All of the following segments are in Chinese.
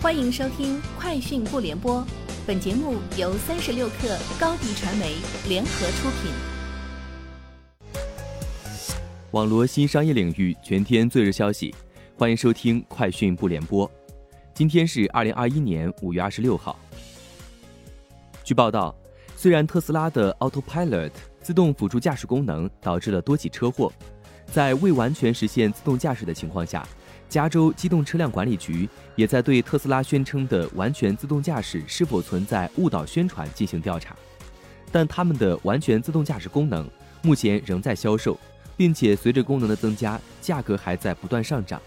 欢迎收听《快讯不联播》，本节目由三十六克高低传媒联合出品。网络新商业领域全天最热消息，欢迎收听《快讯不联播》。今天是二零二一年五月二十六号。据报道，虽然特斯拉的 Autopilot 自动辅助驾驶功能导致了多起车祸，在未完全实现自动驾驶的情况下。加州机动车辆管理局也在对特斯拉宣称的完全自动驾驶是否存在误导宣传进行调查，但他们的完全自动驾驶功能目前仍在销售，并且随着功能的增加，价格还在不断上涨。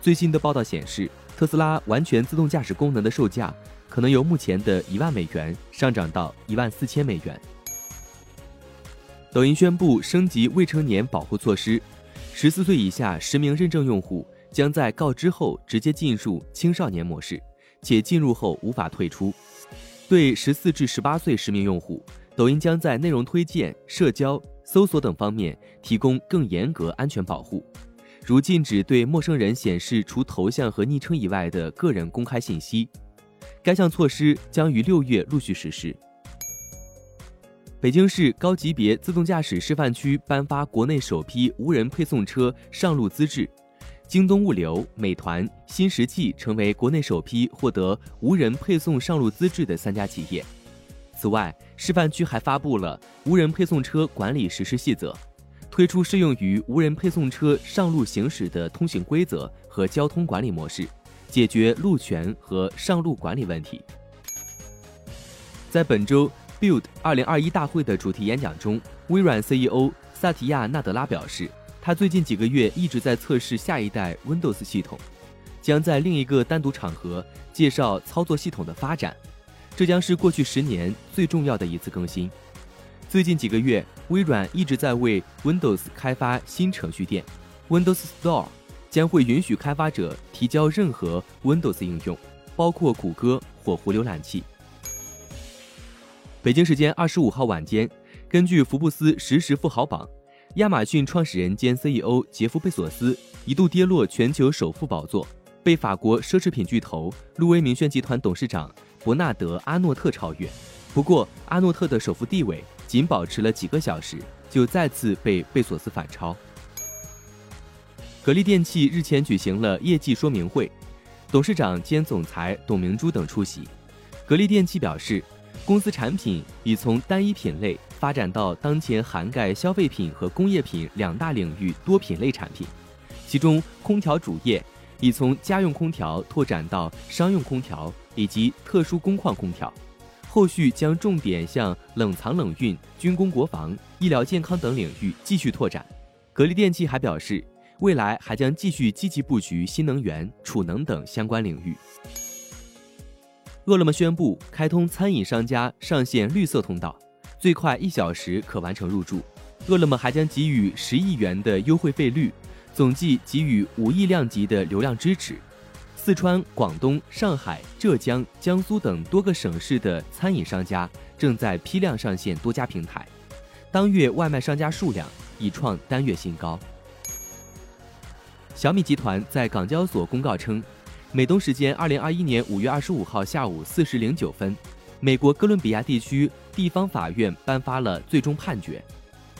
最新的报道显示，特斯拉完全自动驾驶功能的售价可能由目前的一万美元上涨到一万四千美元。抖音宣布升级未成年保护措施，十四岁以下实名认证用户。将在告知后直接进入青少年模式，且进入后无法退出。对十四至十八岁实名用户，抖音将在内容推荐、社交、搜索等方面提供更严格安全保护，如禁止对陌生人显示除头像和昵称以外的个人公开信息。该项措施将于六月陆续实施。北京市高级别自动驾驶示范区颁发国内首批无人配送车上路资质。京东物流、美团、新石器成为国内首批获得无人配送上路资质的三家企业。此外，示范区还发布了无人配送车管理实施细则，推出适用于无人配送车上路行驶的通行规则和交通管理模式，解决路权和上路管理问题。在本周 Build 二零二一大会的主题演讲中，微软 CEO 萨提亚·纳德拉表示。他最近几个月一直在测试下一代 Windows 系统，将在另一个单独场合介绍操作系统的发展。这将是过去十年最重要的一次更新。最近几个月，微软一直在为 Windows 开发新程序店，Windows Store 将会允许开发者提交任何 Windows 应用，包括谷歌、火狐浏览器。北京时间二十五号晚间，根据福布斯实时富豪榜。亚马逊创始人兼 CEO 杰夫·贝索斯一度跌落全球首富宝座，被法国奢侈品巨头路威明轩集团董事长伯纳德·阿诺特超越。不过，阿诺特的首富地位仅保持了几个小时，就再次被贝索斯反超。格力电器日前举行了业绩说明会，董事长兼总裁董明珠等出席。格力电器表示。公司产品已从单一品类发展到当前涵盖消费品和工业品两大领域多品类产品，其中空调主业已从家用空调拓展到商用空调以及特殊工况空调，后续将重点向冷藏冷运、军工国防、医疗健康等领域继续拓展。格力电器还表示，未来还将继续积极布局新能源、储能等相关领域。饿了么宣布开通餐饮商家上线绿色通道，最快一小时可完成入驻。饿了么还将给予十亿元的优惠费率，总计给予五亿量级的流量支持。四川、广东、上海、浙江、江苏等多个省市的餐饮商家正在批量上线多家平台，当月外卖商家数量已创单月新高。小米集团在港交所公告称。美东时间二零二一年五月二十五号下午四时零九分，美国哥伦比亚地区地方法院颁发了最终判决，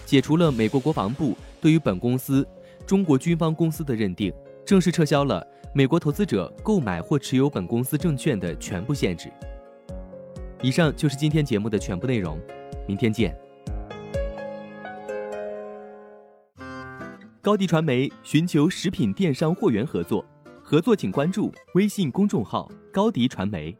解除了美国国防部对于本公司中国军方公司的认定，正式撤销了美国投资者购买或持有本公司证券的全部限制。以上就是今天节目的全部内容，明天见。高迪传媒寻求食品电商货源合作。合作请关注微信公众号“高迪传媒”。